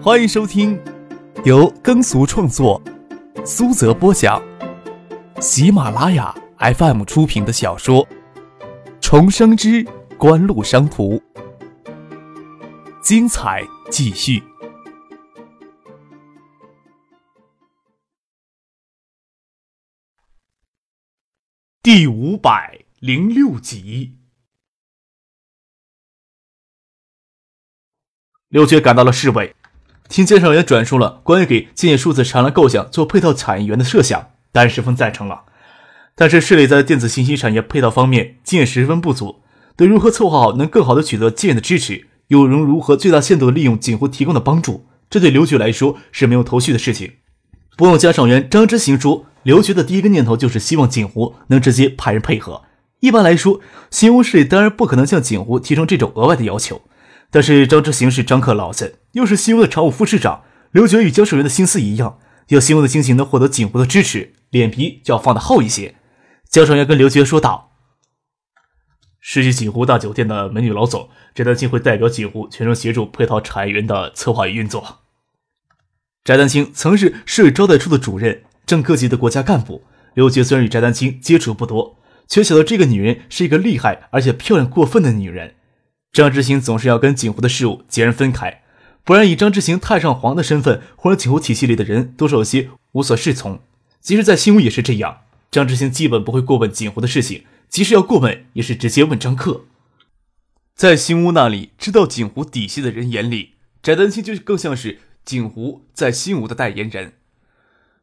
欢迎收听由耕俗创作、苏泽播讲、喜马拉雅 FM 出品的小说《重生之官路商途》，精彩继续，第五百零六集。刘觉赶到了市委，听介绍员转述了关于给建业数字产业构想做配套产业园的设想，当然十分赞成了。但是市里在电子信息产业配套方面经验十分不足，对如何策划好能更好的取得建业的支持，又能如何最大限度的利用锦湖提供的帮助，这对刘局来说是没有头绪的事情。不用监察员张之行说，刘局的第一个念头就是希望锦湖能直接派人配合。一般来说，新屋市里当然不可能向锦湖提出这种额外的要求。但是张之行是张克老子，又是新屋的常务副市长。刘觉与江守元的心思一样，要新屋的心情能获得锦湖的支持，脸皮就要放得厚一些。江守元跟刘觉说道：“世纪锦湖大酒店的美女老总，翟丹青会代表锦湖全程协助配套产业园的策划与运作。”翟丹青曾是市委招待处的主任，正科级的国家干部。刘觉虽然与翟丹青接触不多，却晓得这个女人是一个厉害而且漂亮过分的女人。张之行总是要跟锦湖的事务截然分开，不然以张之行太上皇的身份，或者锦湖体系里的人多少有些无所适从。即使在新屋也是这样，张之行基本不会过问锦湖的事情，即使要过问，也是直接问张克。在新屋那里，知道锦湖底细的人眼里，翟丹青就更像是锦湖在新屋的代言人。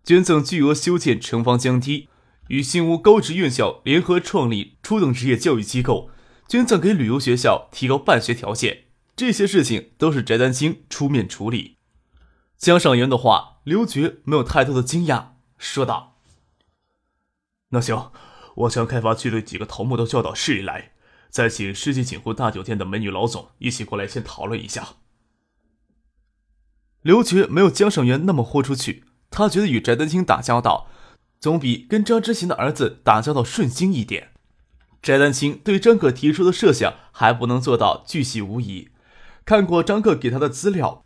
捐赠巨额修建城防江堤，与新屋高职院校联合创立初等职业教育机构。捐赠给旅游学校，提高办学条件，这些事情都是翟丹青出面处理。江上元的话，刘觉没有太多的惊讶，说道：“那行，我将开发区的几个头目都叫到市里来，再请世纪锦湖大酒店的美女老总一起过来，先讨论一下。”刘觉没有江上元那么豁出去，他觉得与翟丹青打交道，总比跟张之行的儿子打交道顺心一点。翟丹青对张可提出的设想还不能做到巨细无遗。看过张克给他的资料，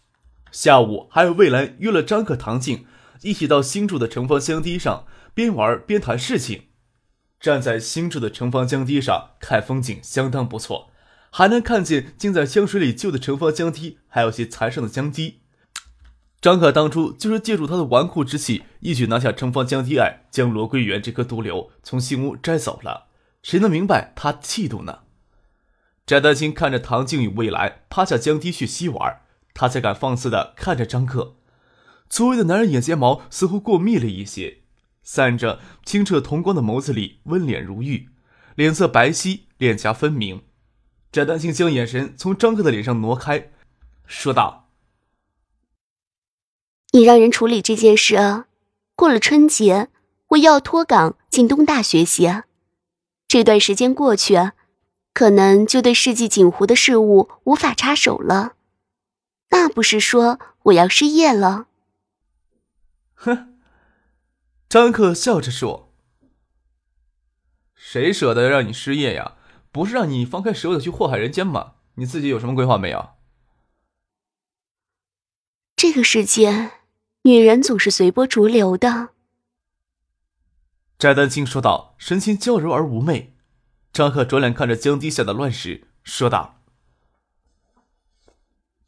下午还有魏兰约了张克、唐静一起到新筑的城防江堤上边玩边谈事情。站在新筑的城防江堤上看风景相当不错，还能看见浸在江水里旧的城防江堤，还有些残剩的江堤。张可当初就是借助他的纨绔之气，一举拿下城防江堤岸，将罗桂元这颗毒瘤从新屋摘走了。谁能明白他气度呢？翟丹青看着唐静与未来趴下江堤去嬉玩，他才敢放肆的看着张克。作为的男人眼睫毛似乎过密了一些，散着清澈瞳光的眸子里温脸如玉，脸色白皙，脸颊分明。翟丹青将眼神从张克的脸上挪开，说道：“你让人处理这件事啊！过了春节，我要脱岗进东大学习啊！”这段时间过去，可能就对世纪锦湖的事物无法插手了。那不是说我要失业了？哼！张克笑着说：“谁舍得让你失业呀？不是让你放开手脚去祸害人间吗？你自己有什么规划没有？”这个世界，女人总是随波逐流的。翟丹青说道，神情娇柔而妩媚。张克转脸看着江堤下的乱石，说道：“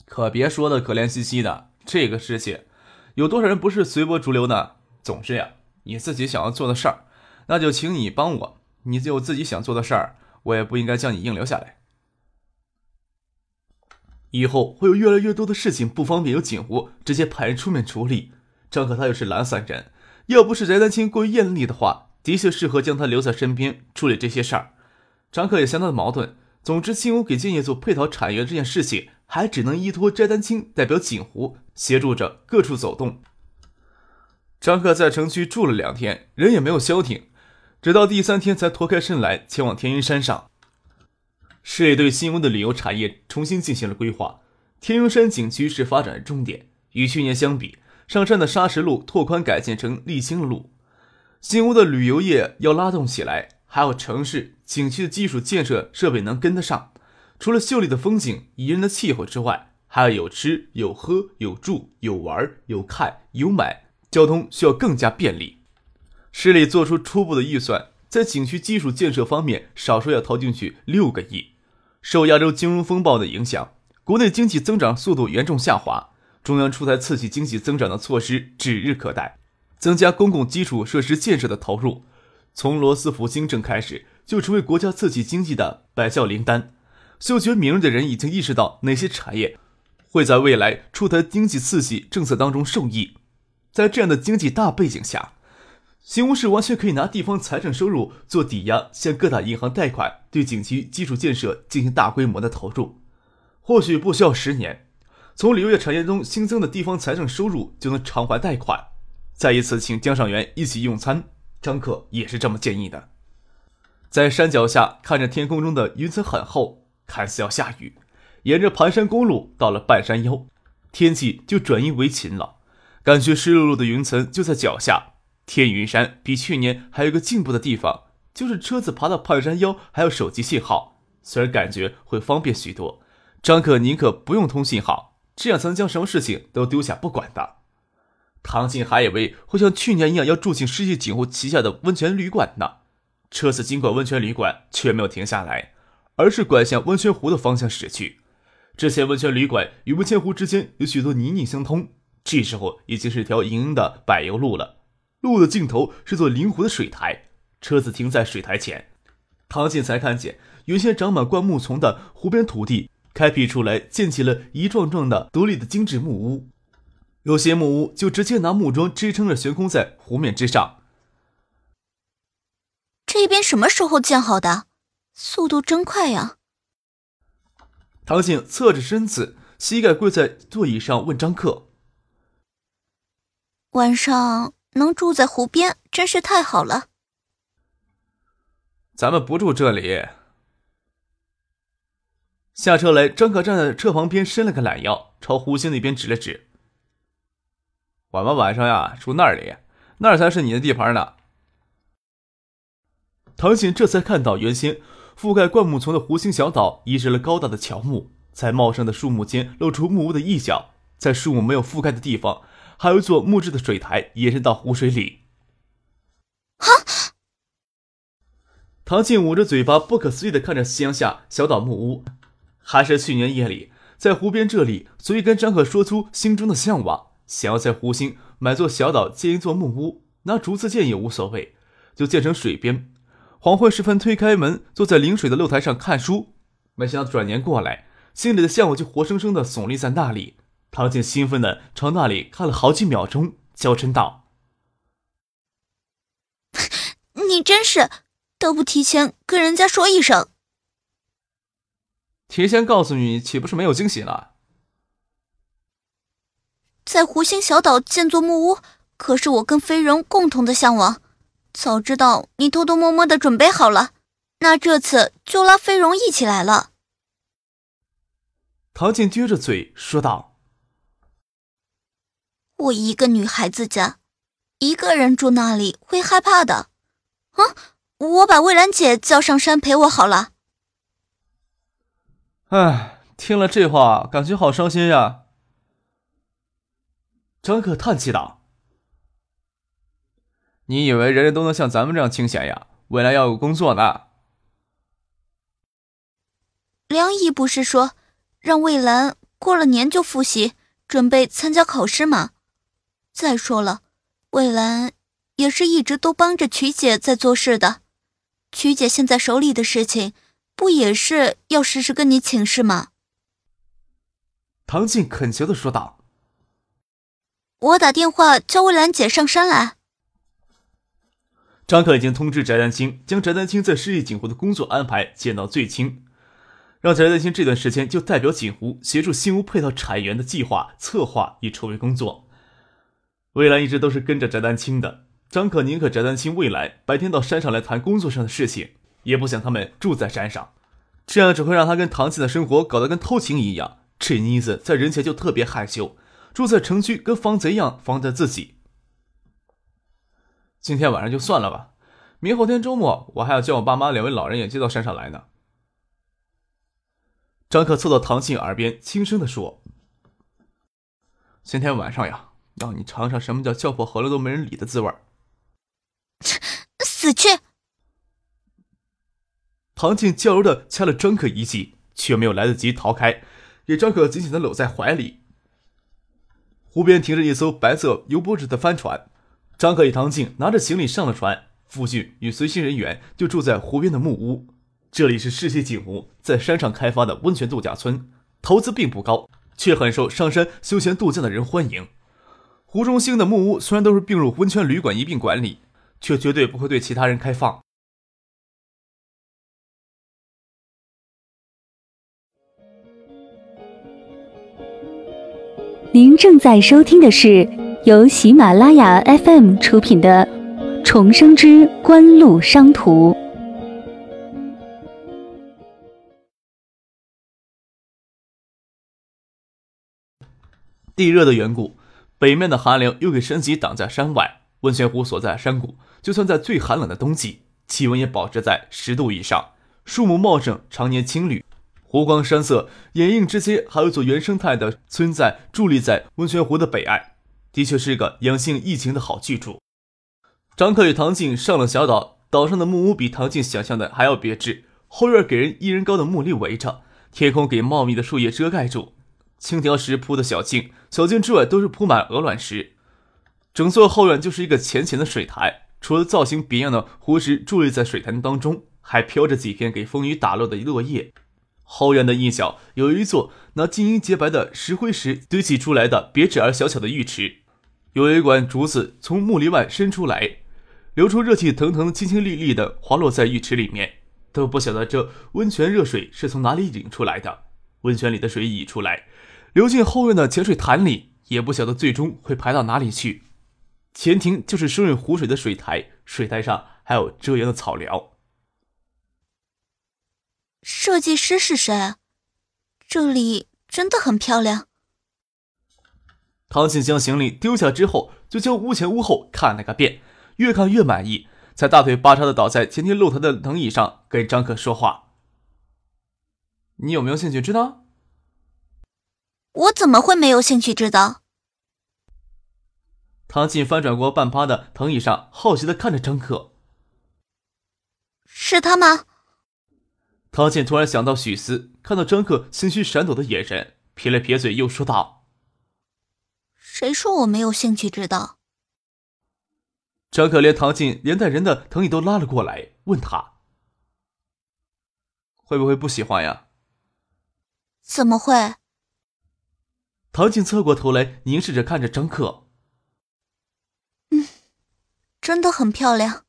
可别说的可怜兮兮的，这个世界有多少人不是随波逐流呢？总之呀，你自己想要做的事儿，那就请你帮我。你有自己想做的事儿，我也不应该将你硬留下来。以后会有越来越多的事情不方便由锦湖直接派人出面处理。张克他又是懒散人。”要不是翟丹青过于艳丽的话，的确适合将他留在身边处理这些事儿。张克也相当的矛盾。总之，新屋给建业做配套产业这件事情，还只能依托翟丹青代表锦湖协助着各处走动。张克在城区住了两天，人也没有消停，直到第三天才脱开身来前往天云山上。市里对新屋的旅游产业重新进行了规划，天云山景区是发展的重点。与去年相比，上山的砂石路拓宽改建成沥青路，新屋的旅游业要拉动起来，还有城市景区的基础建设设备能跟得上。除了秀丽的风景、宜人的气候之外，还要有吃有喝有住有玩有看有买，交通需要更加便利。市里做出初步的预算，在景区基础建设方面，少说要投进去六个亿。受亚洲金融风暴的影响，国内经济增长速度严重下滑。中央出台刺激经济增长的措施指日可待，增加公共基础设施建设的投入，从罗斯福新政开始，就成为国家刺激经济的百教灵丹。嗅觉敏锐的人已经意识到哪些产业会在未来出台经济刺激政策当中受益。在这样的经济大背景下。西红柿完全可以拿地方财政收入做抵押，向各大银行贷款，对景区基础建设进行大规模的投入。或许不需要十年，从旅游业产业中新增的地方财政收入就能偿还贷款。再一次请江上元一起用餐，张克也是这么建议的。在山脚下看着天空中的云层很厚，看似要下雨。沿着盘山公路到了半山腰，天气就转阴为晴了，感觉湿漉漉的云层就在脚下。天云山比去年还有个进步的地方，就是车子爬到半山腰还有手机信号，虽然感觉会方便许多，张可宁可不用通信号，这样才能将什么事情都丢下不管的。唐静还以为会像去年一样要住进世纪景湖旗下的温泉旅馆呢，车子经过温泉旅馆却没有停下来，而是拐向温泉湖的方向驶去。之前温泉旅馆与温泉湖之间有许多泥泞相通，这时候已经是一条莹莹的柏油路了。路的尽头是座灵活的水台，车子停在水台前，唐静才看见原先长满灌木丛的湖边土地开辟出来，建起了一幢幢的独立的精致木屋，有些木屋就直接拿木桩支撑着悬空在湖面之上。这边什么时候建好的？速度真快呀！唐静侧着身子，膝盖跪在座椅上，问张克：“晚上？”能住在湖边真是太好了。咱们不住这里。下车来，张可站在车旁边，伸了个懒腰，朝湖心那边指了指。我们晚上呀住那里，那儿才是你的地盘呢。唐锦这才看到，原先覆盖灌木丛的湖心小岛移植了高大的乔木，在茂盛的树木间露出木屋的一角，在树木没有覆盖的地方。还有一座木质的水台延伸到湖水里。啊！唐静捂着嘴巴，不可思议的看着夕阳下小岛木屋。还是去年夜里在湖边这里，所以跟张可说出心中的向往，想要在湖心买座小岛建一座木屋，拿竹子建也无所谓，就建成水边。黄昏时分，推开门，坐在临水的露台上看书。没想到转年过来，心里的向往就活生生的耸立在那里。唐静兴奋的朝那里看了好几秒钟，娇嗔道：“你真是都不提前跟人家说一声。提前告诉你，岂不是没有惊喜了？在湖心小岛建座木屋，可是我跟飞荣共同的向往。早知道你偷偷摸摸的准备好了，那这次就拉飞荣一起来了。”唐静撅着嘴说道。我一个女孩子家，一个人住那里会害怕的。啊，我把蔚兰姐叫上山陪我好了。唉，听了这话，感觉好伤心呀。张可叹气道：“你以为人人都能像咱们这样清闲呀？未来要有工作呢。”梁毅不是说让魏兰过了年就复习，准备参加考试吗？再说了，魏兰也是一直都帮着曲姐在做事的。曲姐现在手里的事情，不也是要时时跟你请示吗？唐静恳求的说道：“我打电话叫魏兰姐上山来。”张可已经通知翟丹青，将翟丹青在市里锦湖的工作安排减到最轻，让翟丹青这段时间就代表锦湖协助新屋配套产业园的计划策划与筹备工作。魏兰一直都是跟着翟丹青的，张可宁可翟丹青未来白天到山上来谈工作上的事情，也不想他们住在山上，这样只会让他跟唐静的生活搞得跟偷情一样。这妮子在人前就特别害羞，住在城区跟防贼一样防着自己。今天晚上就算了吧，明后天周末我还要叫我爸妈两位老人也接到山上来呢。张可凑到唐静耳边轻声的说：“今天晚上呀，让你尝尝什么叫叫破喉咙都没人理的滋味死去！唐静娇柔的掐了张可一记，却没有来得及逃开，给张可紧紧的搂在怀里。湖边停着一艘白色油波纸的帆船，张可与唐静拿着行李上了船。父亲与随行人员就住在湖边的木屋。这里是世纪景湖在山上开发的温泉度假村，投资并不高，却很受上山休闲度假的人欢迎。湖中心的木屋虽然都是并入温泉旅馆一并管理，却绝对不会对其他人开放。您正在收听的是由喜马拉雅 FM 出品的《重生之官路商途》。地热的缘故，北面的寒流又给山脊挡在山外。温泉湖所在山谷，就算在最寒冷的冬季，气温也保持在十度以上，树木茂盛，常年青绿。湖光山色掩映之间，还有一座原生态的村寨伫立在温泉湖的北岸，的确是个养性怡情的好去处。张克与唐静上了小岛，岛上的木屋比唐静想象的还要别致，后院给人一人高的木篱围着，天空给茂密的树叶遮盖住。青条石铺的小径，小径之外都是铺满鹅卵石。整座后院就是一个浅浅的水台，除了造型别样的湖石伫立在水潭当中，还飘着几片给风雨打落的落叶。后院的一角有一座拿晶莹洁白的石灰石堆砌出来的别致而小巧的浴池，有一管竹子从木篱外伸出来，流出热气腾腾、清清沥沥的滑落在浴池里面。都不晓得这温泉热水是从哪里引出来的，温泉里的水溢出来。流进后院的浅水潭里，也不晓得最终会排到哪里去。前庭就是湿润湖水的水台，水台上还有遮阳的草寮。设计师是谁？这里真的很漂亮。唐信将行李丢下之后，就将屋前屋后看了个遍，越看越满意，才大腿巴叉的倒在前厅露台的藤椅上，跟张可说话：“你有没有兴趣知道？”我怎么会没有兴趣知道？唐静翻转过半趴的藤椅上，好奇的看着张可。是他吗？唐静突然想到许思，看到张克心虚闪躲的眼神，撇了撇嘴，又说道：“谁说我没有兴趣知道？”张克连唐静连带人的藤椅都拉了过来，问他：“会不会不喜欢呀？”“怎么会？”唐静侧过头来，凝视着看着张克。嗯，真的很漂亮，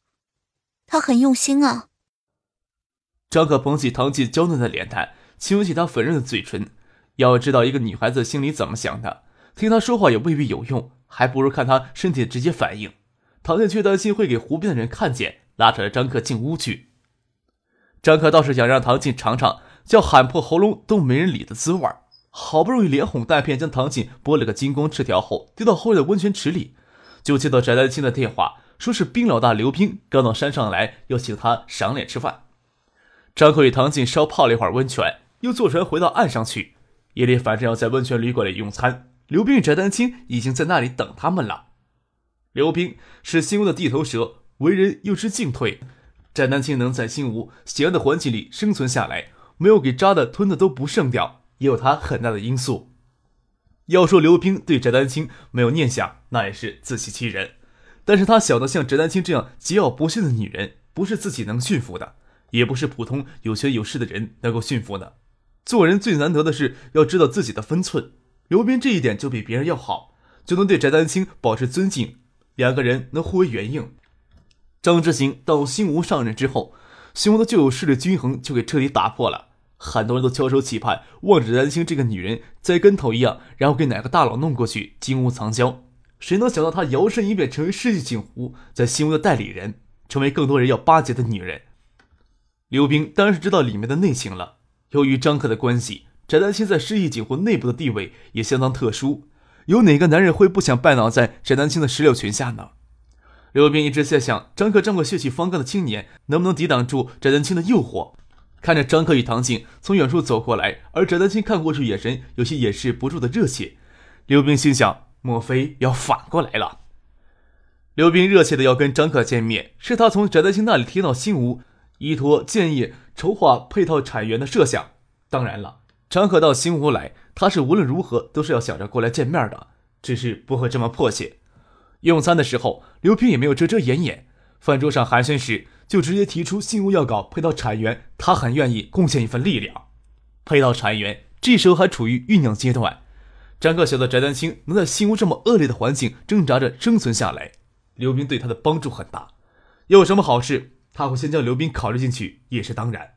他很用心啊。张克捧起唐静娇嫩的脸蛋，亲吻起她粉润的嘴唇。要知道一个女孩子心里怎么想的，听她说话也未必有用，还不如看她身体的直接反应。唐静却担心会给湖边的人看见，拉扯着张克进屋去。张克倒是想让唐静尝尝叫喊破喉咙都没人理的滋味儿。好不容易连哄带骗将唐静剥了个精光赤条后丢到后院的温泉池里，就接到翟丹青的电话，说是冰老大刘冰刚到山上来，要请他赏脸吃饭。张克与唐静稍泡了一会儿温泉，又坐船回到岸上去。夜里反正要在温泉旅馆里用餐，刘冰与翟丹青已经在那里等他们了。刘冰是新屋的地头蛇，为人又知进退。翟丹青能在新屋险恶的环境里生存下来，没有给扎的吞的都不剩掉。也有他很大的因素。要说刘冰对翟丹青没有念想，那也是自欺欺人。但是他晓得，像翟丹青这样桀骜不驯的女人，不是自己能驯服的，也不是普通有权有势的人能够驯服的。做人最难得的是要知道自己的分寸。刘斌这一点就比别人要好，就能对翟丹青保持尊敬，两个人能互为援应。张之行到新吴上任之后，新吴的旧有势力均衡就给彻底打破了。很多人都翘首企盼，望着丹青这个女人栽跟头一样，然后给哪个大佬弄过去金屋藏娇。谁能想到她摇身一变成为世纪锦湖在新吴的代理人，成为更多人要巴结的女人？刘冰当然是知道里面的内情了。由于张克的关系，翟丹青在世纪锦魂内部的地位也相当特殊。有哪个男人会不想拜倒在翟丹青的石榴裙下呢？刘冰一直在想，张克这么血气方刚的青年，能不能抵挡住翟丹青的诱惑？看着张克与唐静从远处走过来，而翟丹青看过去，眼神有些掩饰不住的热切。刘冰心想：莫非要反过来了？刘冰热切的要跟张克见面，是他从翟丹青那里听到新吴依托建议筹划配套产源的设想。当然了，张克到新屋来，他是无论如何都是要想着过来见面的，只是不会这么迫切。用餐的时候，刘平也没有遮遮掩掩，饭桌上寒暄时就直接提出新屋要搞配套产源，他很愿意贡献一份力量。配套产源这时候还处于酝酿阶段，张克晓得翟丹青能在新屋这么恶劣的环境挣扎着生存下来。刘斌对他的帮助很大，有什么好事，他会先将刘斌考虑进去，也是当然。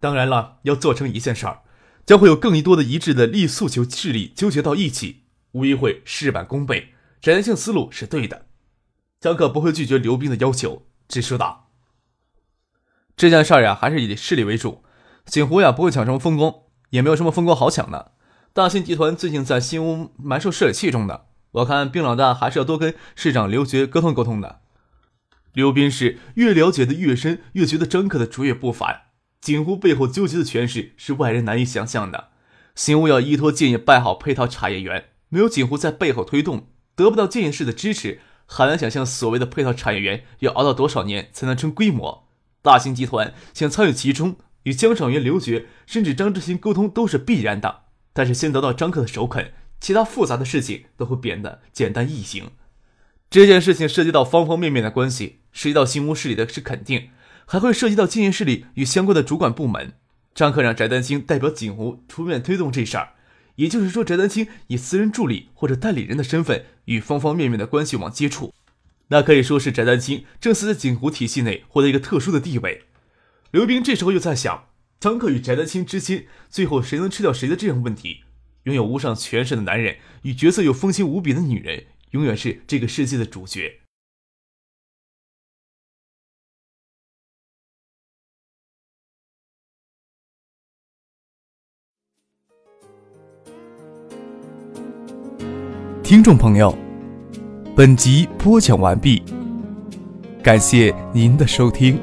当然了，要做成一件事儿，将会有更多的一致的利诉求势力纠结到一起，无疑会事半功倍。翟性思路是对的，江克不会拒绝刘斌的要求，只说道：“这件事儿呀，还是以势力为主。锦湖呀，不会抢什么风光，也没有什么风光好抢的。大信集团最近在新屋蛮受市里器重的。”我看冰老大还是要多跟市长刘觉沟通沟通的。刘斌是越了解的越深，越觉得张克的主意不凡。锦湖背后纠结的权势是外人难以想象的。新屋要依托建业办好配套产业园，没有锦湖在背后推动，得不到建业市的支持，很难想象所谓的配套产业园要熬到多少年才能成规模。大兴集团想参与其中，与江赏元、刘觉甚至张志新沟通都是必然的。但是先得到张克的首肯。其他复杂的事情都会变得简单易行。这件事情涉及到方方面面的关系，涉及到新屋市里的是肯定，还会涉及到经营势力与相关的主管部门。张克让翟丹青代表锦湖出面推动这事儿，也就是说，翟丹青以私人助理或者代理人的身份与方方面面的关系网接触，那可以说是翟丹青正式在锦湖体系内获得一个特殊的地位。刘冰这时候又在想，张克与翟丹青之间，最后谁能吃掉谁的这样问题。拥有无上权势的男人与角色又风情无比的女人，永远是这个世界的主角。听众朋友，本集播讲完毕，感谢您的收听。